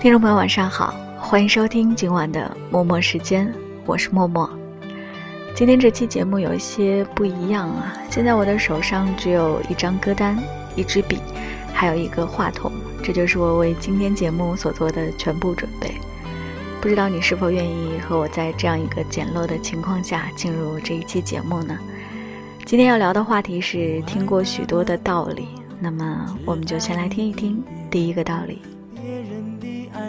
听众朋友，晚上好，欢迎收听今晚的默默时间，我是默默。今天这期节目有一些不一样啊，现在我的手上只有一张歌单、一支笔，还有一个话筒，这就是我为今天节目所做的全部准备。不知道你是否愿意和我在这样一个简陋的情况下进入这一期节目呢？今天要聊的话题是听过许多的道理，那么我们就先来听一听第一个道理。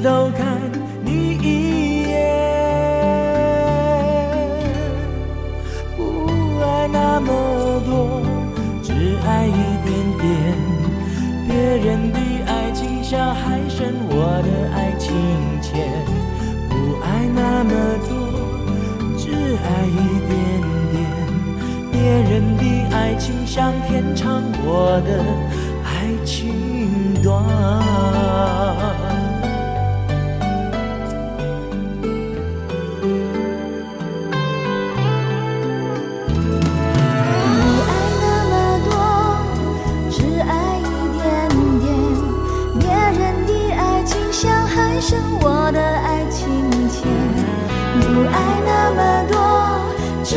都看你一眼。不爱那么多，只爱一点点。别人的爱情像海深，我的爱情浅。不爱那么多，只爱一点点。别人的爱情像天长，我的。爱那么多，只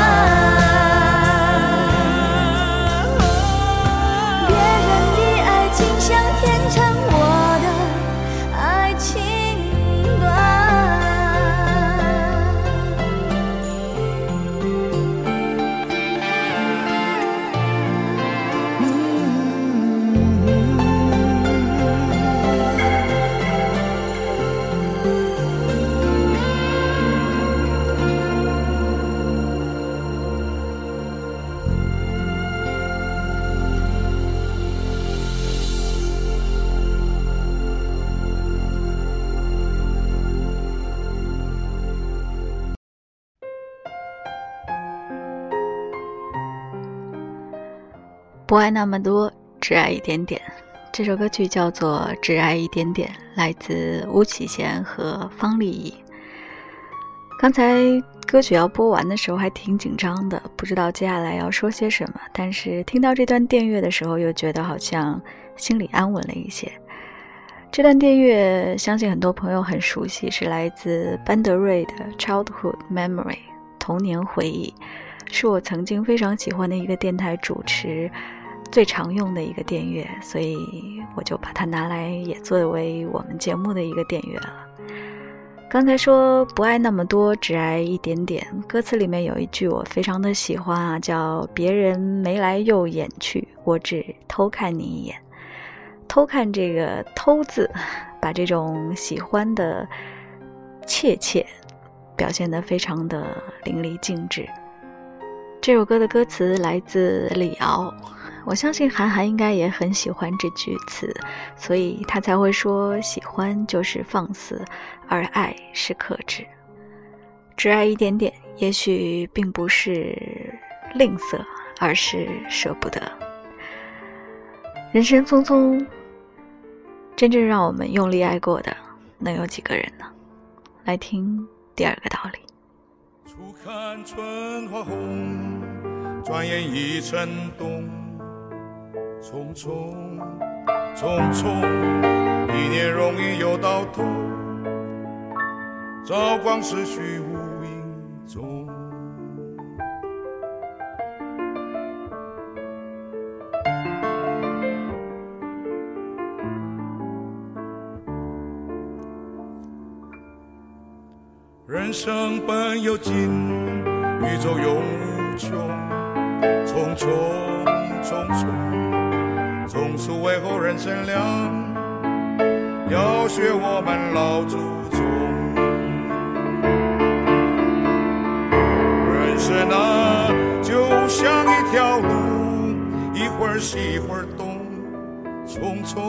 不爱那么多，只爱一点点。这首歌曲叫做《只爱一点点》，来自巫启贤和方丽仪。刚才歌曲要播完的时候还挺紧张的，不知道接下来要说些什么。但是听到这段电乐的时候，又觉得好像心里安稳了一些。这段电乐相信很多朋友很熟悉，是来自班德瑞的《Childhood Memory》童年回忆，是我曾经非常喜欢的一个电台主持。最常用的一个电乐，所以我就把它拿来也作为我们节目的一个电乐了。刚才说不爱那么多，只爱一点点。歌词里面有一句我非常的喜欢啊，叫“别人眉来又眼去，我只偷看你一眼”。偷看这个“偷”字，把这种喜欢的切切表现得非常的淋漓尽致。这首歌的歌词来自李敖。我相信韩寒应该也很喜欢这句词，所以他才会说：“喜欢就是放肆，而爱是克制。只爱一点点，也许并不是吝啬，而是舍不得。人生匆匆，真正让我们用力爱过的，能有几个人呢？来听第二个道理。初看春花红，转眼已成冬。匆匆匆匆，一年容易又到头，朝光逝去无影踪。人生本有尽，宇宙永无穷，匆匆匆匆。从此为后人乘凉，要学我们老祖宗。人生啊，就像一条路，一会儿西一会儿东，匆匆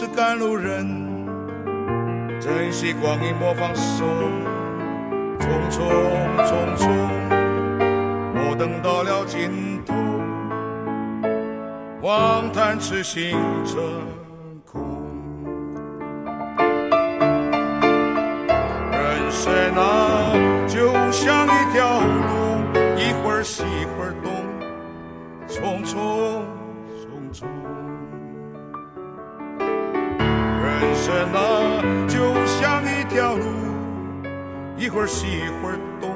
是赶路人，珍惜光阴莫放松，匆匆匆匆，莫等到了尽头，望谈痴心者一会儿西一会儿东，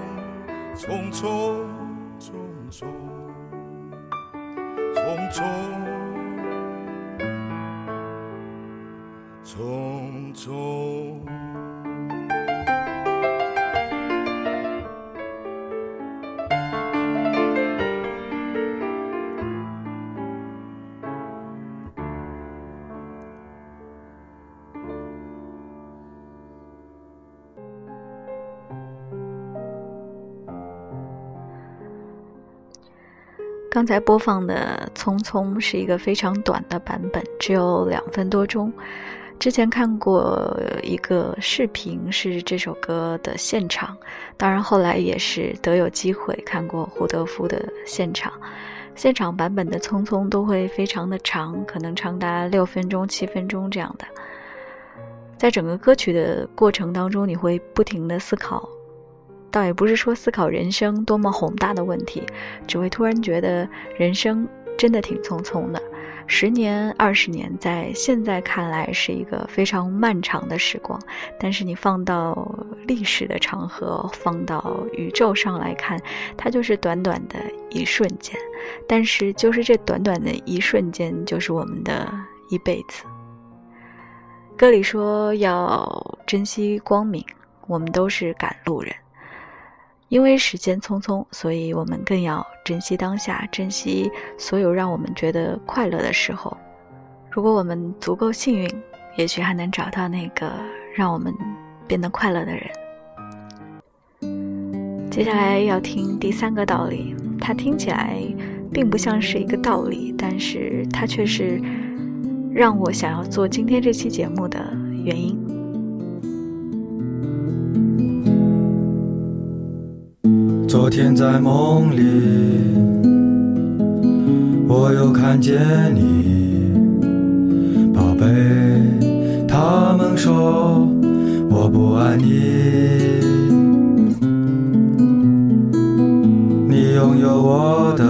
匆匆匆匆，匆匆匆匆。刚才播放的《匆匆》是一个非常短的版本，只有两分多钟。之前看过一个视频，是这首歌的现场，当然后来也是得有机会看过胡德夫的现场。现场版本的《匆匆》都会非常的长，可能长达六分钟、七分钟这样的。在整个歌曲的过程当中，你会不停的思考。倒也不是说思考人生多么宏大的问题，只会突然觉得人生真的挺匆匆的。十年、二十年，在现在看来是一个非常漫长的时光，但是你放到历史的长河，放到宇宙上来看，它就是短短的一瞬间。但是，就是这短短的一瞬间，就是我们的一辈子。歌里说要珍惜光明，我们都是赶路人。因为时间匆匆，所以我们更要珍惜当下，珍惜所有让我们觉得快乐的时候。如果我们足够幸运，也许还能找到那个让我们变得快乐的人。接下来要听第三个道理，它听起来并不像是一个道理，但是它却是让我想要做今天这期节目的原因。昨天在梦里，我又看见你，宝贝。他们说我不爱你，你拥有我的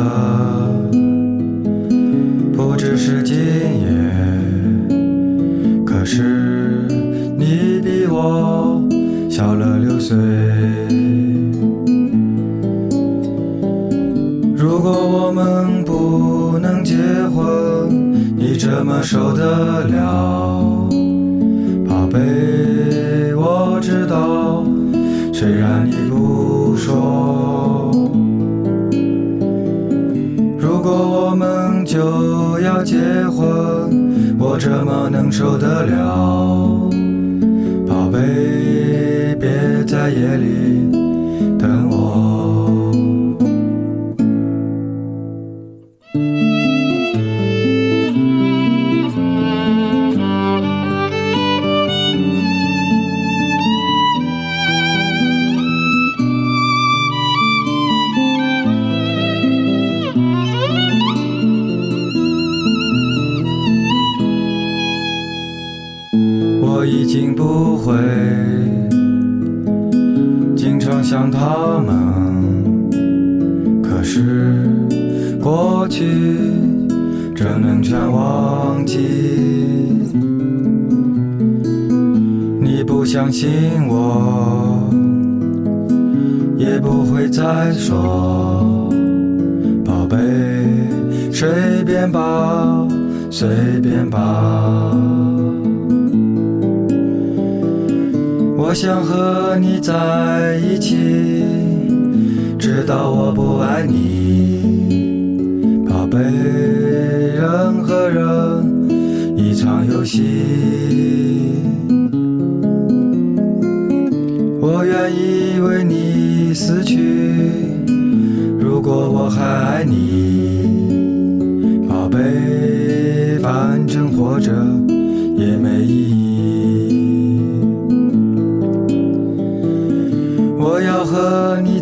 不只是今夜，可是你比我小了六岁。怎么受得了？宝贝，我知道，虽然你不说，如果我们就要结婚，我怎么能受得了？宝贝，别在夜里在一起，直到我不爱你，宝贝。人和人一场游戏，我愿意为你死去。如果我还爱你，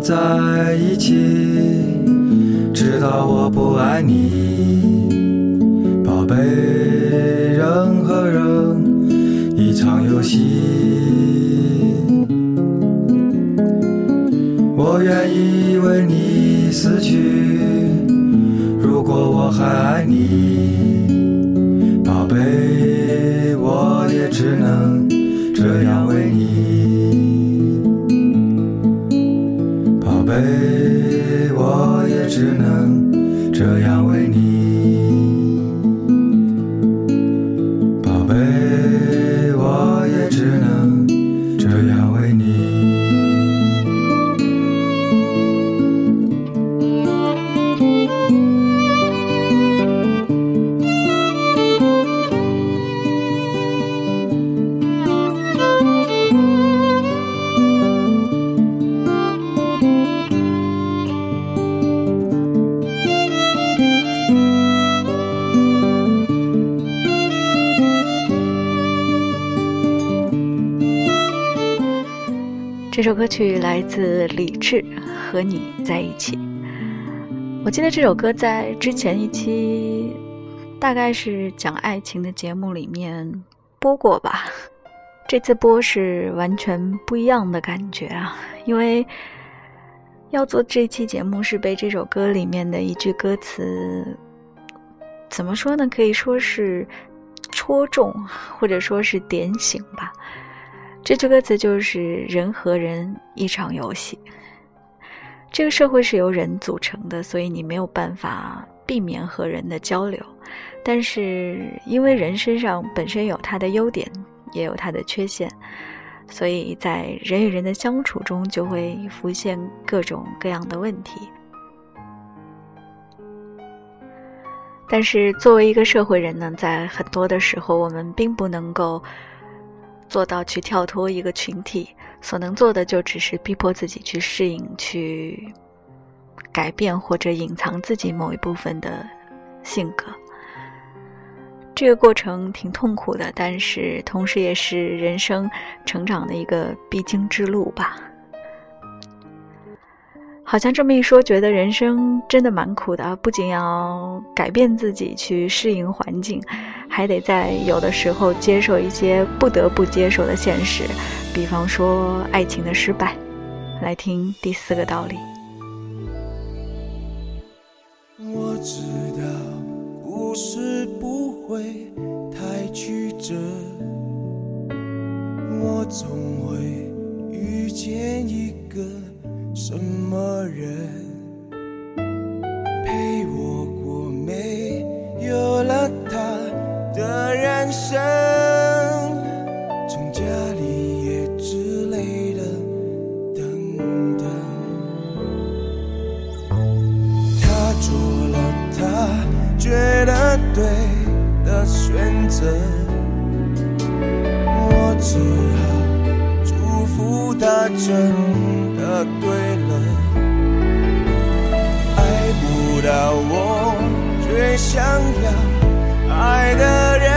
在一起，直到我不爱你，宝贝。人和人一场游戏，我愿意为你死去。如果我还爱宝歌曲来自李志，《和你在一起》。我记得这首歌在之前一期，大概是讲爱情的节目里面播过吧。这次播是完全不一样的感觉啊，因为要做这期节目是被这首歌里面的一句歌词，怎么说呢？可以说是戳中，或者说是点醒吧。这句歌词就是“人和人一场游戏”。这个社会是由人组成的，所以你没有办法避免和人的交流。但是，因为人身上本身有他的优点，也有他的缺陷，所以在人与人的相处中就会浮现各种各样的问题。但是，作为一个社会人呢，在很多的时候，我们并不能够。做到去跳脱一个群体，所能做的就只是逼迫自己去适应、去改变或者隐藏自己某一部分的性格。这个过程挺痛苦的，但是同时也是人生成长的一个必经之路吧。好像这么一说，觉得人生真的蛮苦的，不仅要改变自己去适应环境，还得在有的时候接受一些不得不接受的现实，比方说爱情的失败。来听第四个道理。我知道故事不会太曲折，我总会遇见一个什么人陪我过，没有了他的人生，成家立业之类的等等。他做了他觉得对的选择，我只好祝福他真的对了。爱不到我最想要爱的人，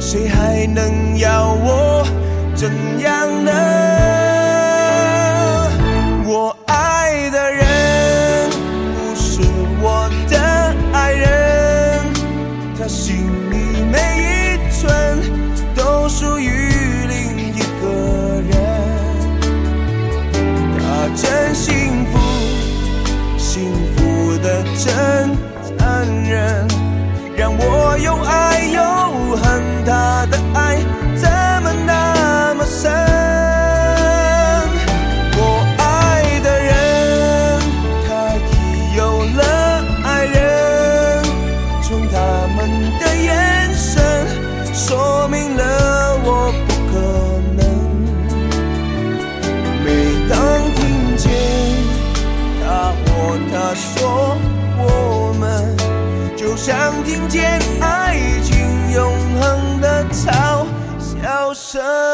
谁还能要我怎样呢？我爱的人不是我的爱人，他心里每一寸真残忍，让我又爱又恨。他的想听见爱情永恒的嘲笑声。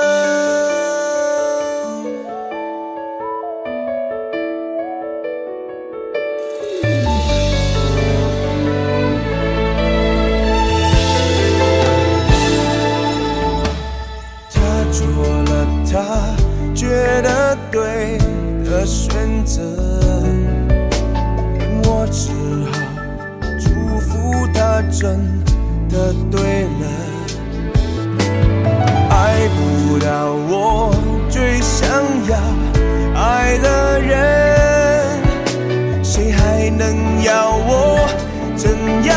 真的对了。爱不到我最想要爱的人，谁还能要我怎样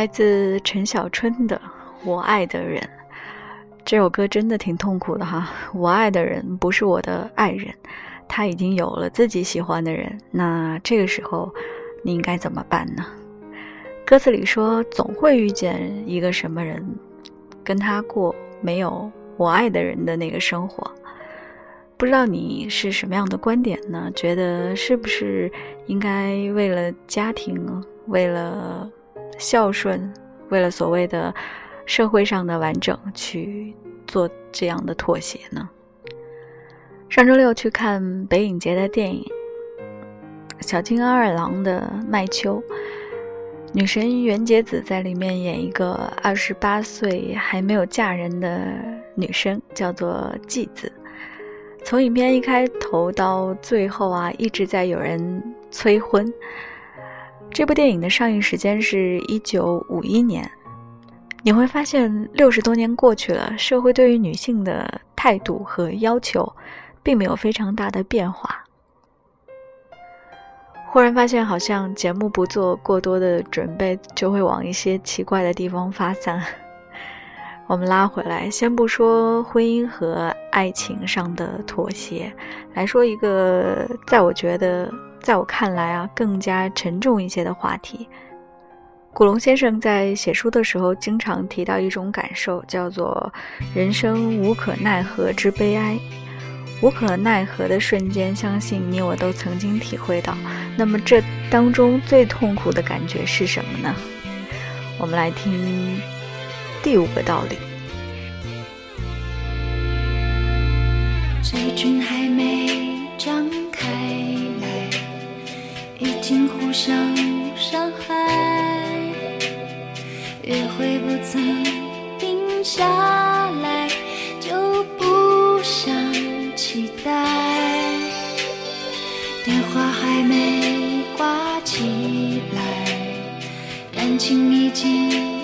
来自陈小春的《我爱的人》这首歌真的挺痛苦的哈。我爱的人不是我的爱人，他已经有了自己喜欢的人。那这个时候你应该怎么办呢？歌词里说，总会遇见一个什么人，跟他过没有我爱的人的那个生活。不知道你是什么样的观点呢？觉得是不是应该为了家庭，为了孝顺，为了所谓的社会上的完整去做这样的妥协呢？上周六去看北影节的电影《小津安二郎的麦秋》，女神原节子在里面演一个二十八岁还没有嫁人的女生，叫做纪子。从影片一开头到最后啊，一直在有人催婚。这部电影的上映时间是一九五一年，你会发现六十多年过去了，社会对于女性的态度和要求，并没有非常大的变化。忽然发现，好像节目不做过多的准备，就会往一些奇怪的地方发散。我们拉回来，先不说婚姻和爱情上的妥协，来说一个在我觉得，在我看来啊，更加沉重一些的话题。古龙先生在写书的时候，经常提到一种感受，叫做“人生无可奈何之悲哀”。无可奈何的瞬间，相信你我都曾经体会到。那么，这当中最痛苦的感觉是什么呢？我们来听。第五个道理，嘴唇还没长，已经互相伤害。约会不曾停下来，就不想期待。电话还没挂起来，感情已经。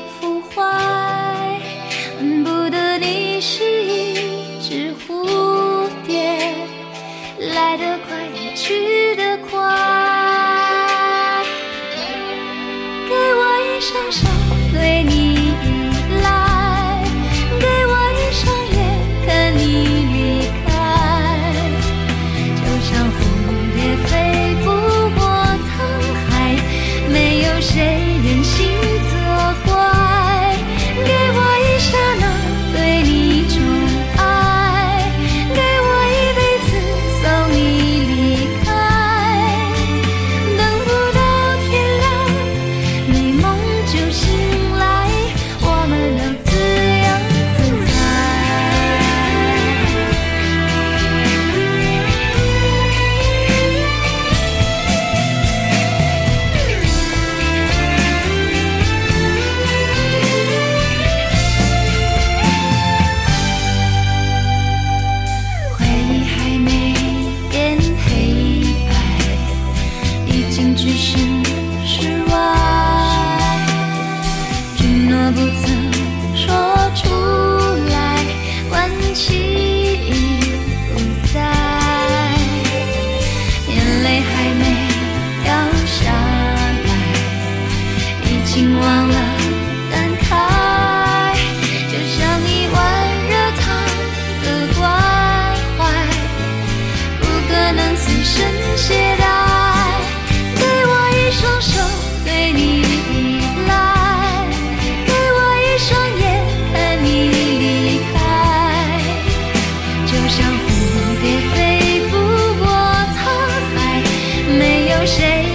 谁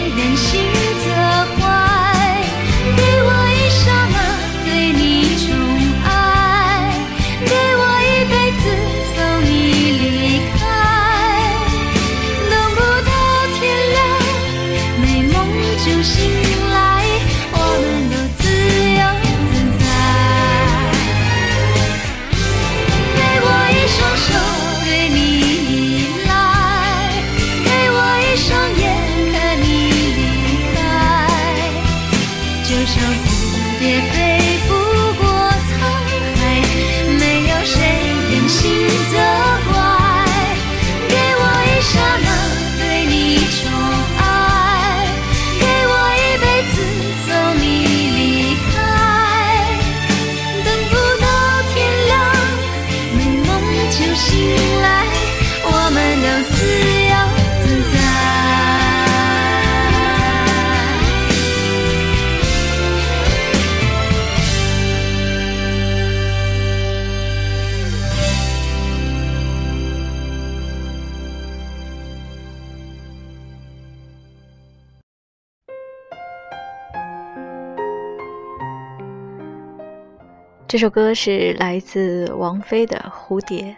这首歌是来自王菲的《蝴蝶》，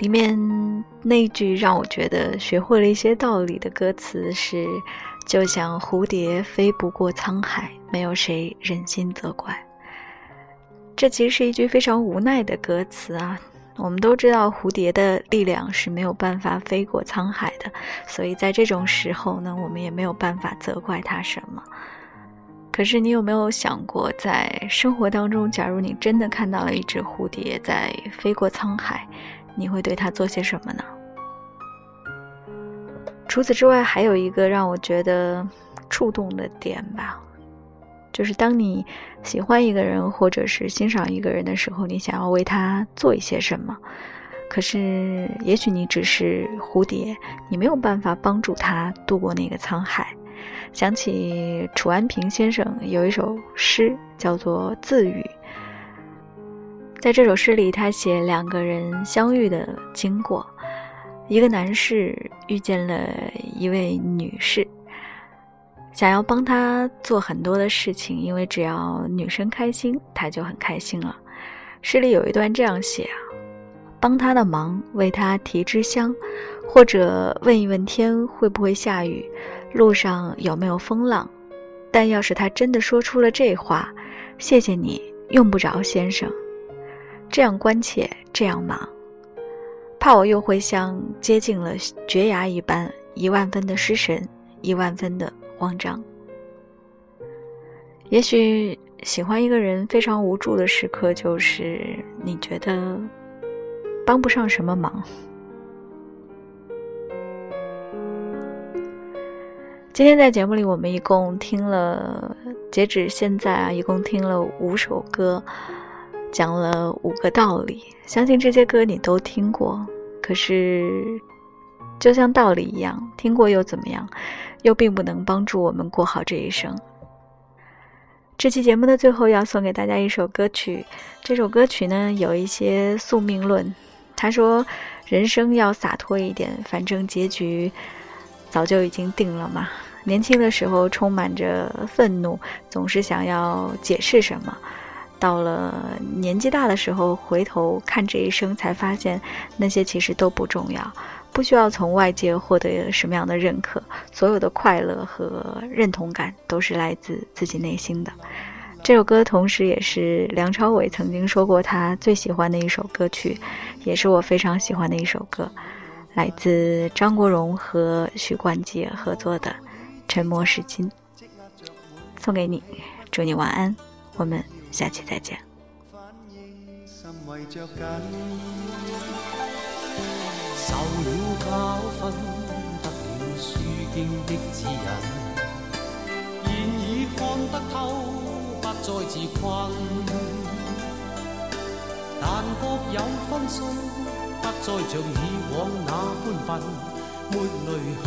里面那句让我觉得学会了一些道理的歌词是：“就像蝴蝶飞不过沧海，没有谁忍心责怪。”这其实是一句非常无奈的歌词啊！我们都知道蝴蝶的力量是没有办法飞过沧海的，所以在这种时候呢，我们也没有办法责怪它什么。可是你有没有想过，在生活当中，假如你真的看到了一只蝴蝶在飞过沧海，你会对它做些什么呢？除此之外，还有一个让我觉得触动的点吧，就是当你喜欢一个人或者是欣赏一个人的时候，你想要为他做一些什么，可是也许你只是蝴蝶，你没有办法帮助他度过那个沧海。想起楚安平先生有一首诗，叫做《自语》。在这首诗里，他写两个人相遇的经过。一个男士遇见了一位女士，想要帮她做很多的事情，因为只要女生开心，他就很开心了。诗里有一段这样写啊：帮她的忙，为她提支香，或者问一问天会不会下雨。路上有没有风浪？但要是他真的说出了这话，谢谢你，用不着，先生。这样关切，这样忙，怕我又会像接近了绝崖一般，一万分的失神，一万分的慌张。也许喜欢一个人非常无助的时刻，就是你觉得帮不上什么忙。今天在节目里，我们一共听了，截止现在啊，一共听了五首歌，讲了五个道理。相信这些歌你都听过，可是就像道理一样，听过又怎么样？又并不能帮助我们过好这一生。这期节目的最后要送给大家一首歌曲，这首歌曲呢有一些宿命论。他说：“人生要洒脱一点，反正结局早就已经定了嘛。”年轻的时候充满着愤怒，总是想要解释什么；到了年纪大的时候，回头看这一生，才发现那些其实都不重要，不需要从外界获得什么样的认可。所有的快乐和认同感都是来自自己内心的。这首歌同时也是梁朝伟曾经说过他最喜欢的一首歌曲，也是我非常喜欢的一首歌，来自张国荣和许冠杰合作的。沉默是金，送给你，祝你晚安，我们下期再见。受了教训，得了书经的指引，现已看得透，不再自困。但各有分数，不再像以往那般笨，没泪痕。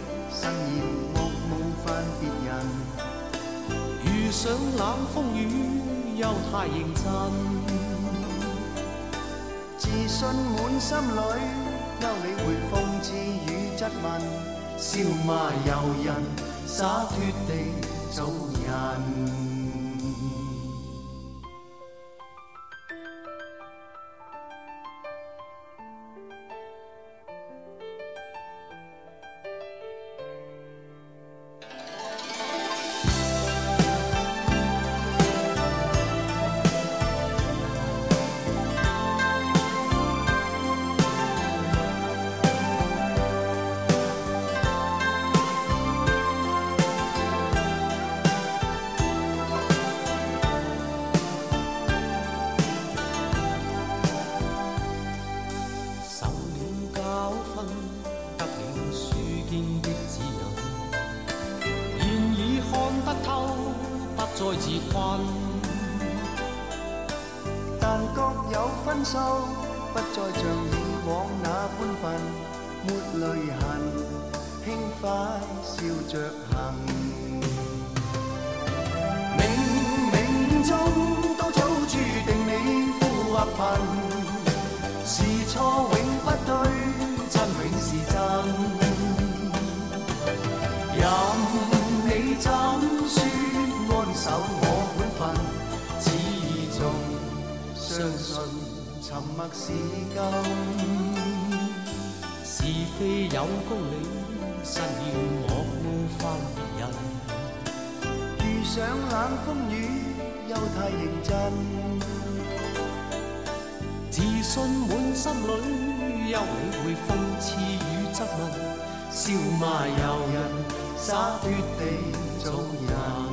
慎言莫冒犯别人，遇上冷风雨又太认真，自信满心里，休理会讽刺与质问，笑骂由人，洒脱地做人。守我本分，始终相信沉默是金，是非有公理。身欠莫冒犯别人。遇上冷风雨又太认真，自信满心里，休理会讽刺与质问，笑骂由人，洒脱地做人。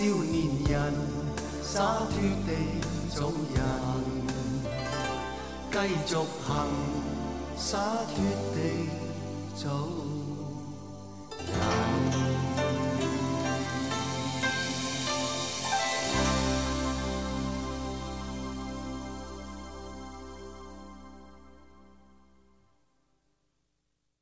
少年人，洒脱地做人，继续行，洒脱地走。